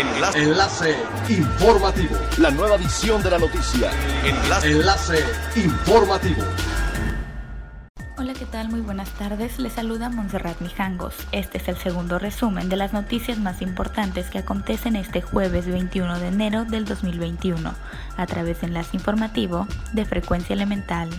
Enlace. Enlace informativo. La nueva edición de la noticia. Enlace. Enlace informativo. Hola, ¿qué tal? Muy buenas tardes. Les saluda Montserrat Mijangos. Este es el segundo resumen de las noticias más importantes que acontecen este jueves 21 de enero del 2021 a través de Enlace Informativo de Frecuencia Elemental.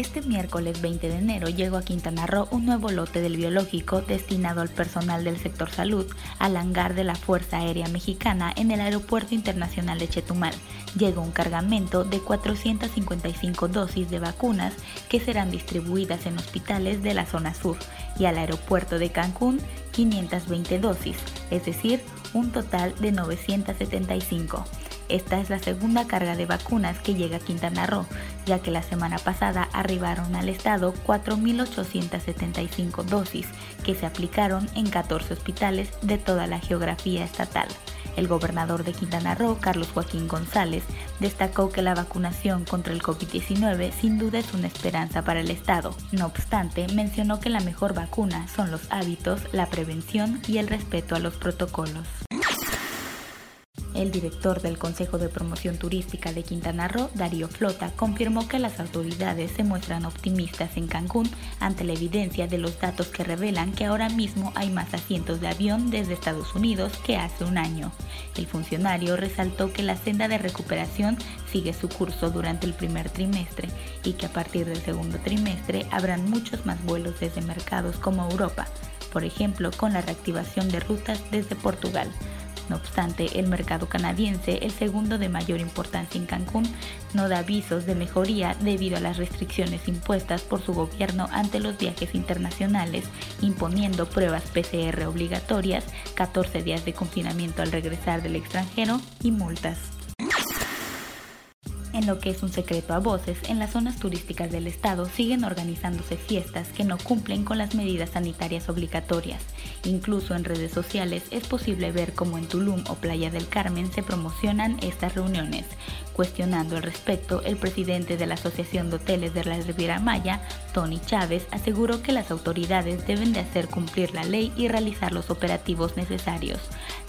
Este miércoles 20 de enero llegó a Quintana Roo un nuevo lote del biológico destinado al personal del sector salud al hangar de la Fuerza Aérea Mexicana en el Aeropuerto Internacional de Chetumal. Llegó un cargamento de 455 dosis de vacunas que serán distribuidas en hospitales de la zona sur y al aeropuerto de Cancún 520 dosis, es decir, un total de 975. Esta es la segunda carga de vacunas que llega a Quintana Roo, ya que la semana pasada arribaron al estado 4.875 dosis que se aplicaron en 14 hospitales de toda la geografía estatal. El gobernador de Quintana Roo, Carlos Joaquín González, destacó que la vacunación contra el COVID-19 sin duda es una esperanza para el Estado. No obstante, mencionó que la mejor vacuna son los hábitos, la prevención y el respeto a los protocolos. El director del Consejo de Promoción Turística de Quintana Roo, Darío Flota, confirmó que las autoridades se muestran optimistas en Cancún ante la evidencia de los datos que revelan que ahora mismo hay más asientos de avión desde Estados Unidos que hace un año. El funcionario resaltó que la senda de recuperación sigue su curso durante el primer trimestre y que a partir del segundo trimestre habrán muchos más vuelos desde mercados como Europa, por ejemplo con la reactivación de rutas desde Portugal. No obstante, el mercado canadiense, el segundo de mayor importancia en Cancún, no da avisos de mejoría debido a las restricciones impuestas por su gobierno ante los viajes internacionales, imponiendo pruebas PCR obligatorias, 14 días de confinamiento al regresar del extranjero y multas. En lo que es un secreto a voces, en las zonas turísticas del estado siguen organizándose fiestas que no cumplen con las medidas sanitarias obligatorias. Incluso en redes sociales es posible ver cómo en Tulum o Playa del Carmen se promocionan estas reuniones. Cuestionando al respecto, el presidente de la Asociación de Hoteles de la Riviera Maya, Tony Chávez, aseguró que las autoridades deben de hacer cumplir la ley y realizar los operativos necesarios,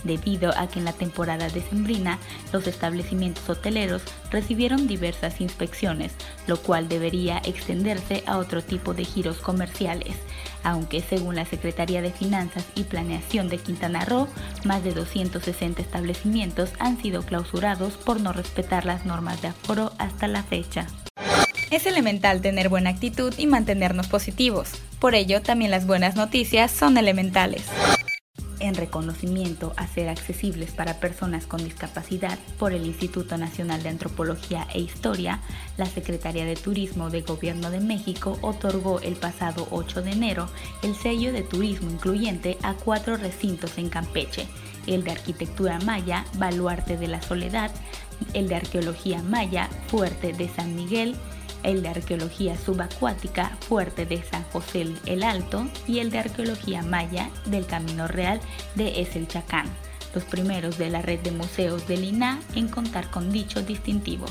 debido a que en la temporada decembrina los establecimientos hoteleros recibieron diversas inspecciones, lo cual debería extenderse a otro tipo de giros comerciales, aunque según la Secretaría de Finanzas y Planeación de Quintana Roo, más de 260 establecimientos han sido clausurados por no respetar las normas de aforo hasta la fecha. Es elemental tener buena actitud y mantenernos positivos. Por ello, también las buenas noticias son elementales en reconocimiento a ser accesibles para personas con discapacidad por el Instituto Nacional de Antropología e Historia, la Secretaría de Turismo de Gobierno de México otorgó el pasado 8 de enero el sello de turismo incluyente a cuatro recintos en Campeche, el de Arquitectura Maya, Baluarte de la Soledad, el de Arqueología Maya, Fuerte de San Miguel, el de Arqueología Subacuática Fuerte de San José el Alto y el de Arqueología Maya del Camino Real de Eselchacán, los primeros de la red de museos del INA en contar con dicho distintivo.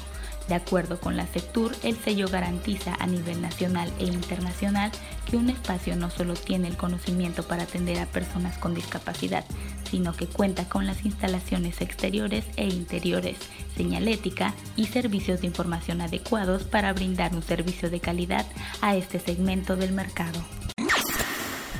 De acuerdo con la SECTUR, el sello garantiza a nivel nacional e internacional que un espacio no solo tiene el conocimiento para atender a personas con discapacidad, sino que cuenta con las instalaciones exteriores e interiores, señalética y servicios de información adecuados para brindar un servicio de calidad a este segmento del mercado.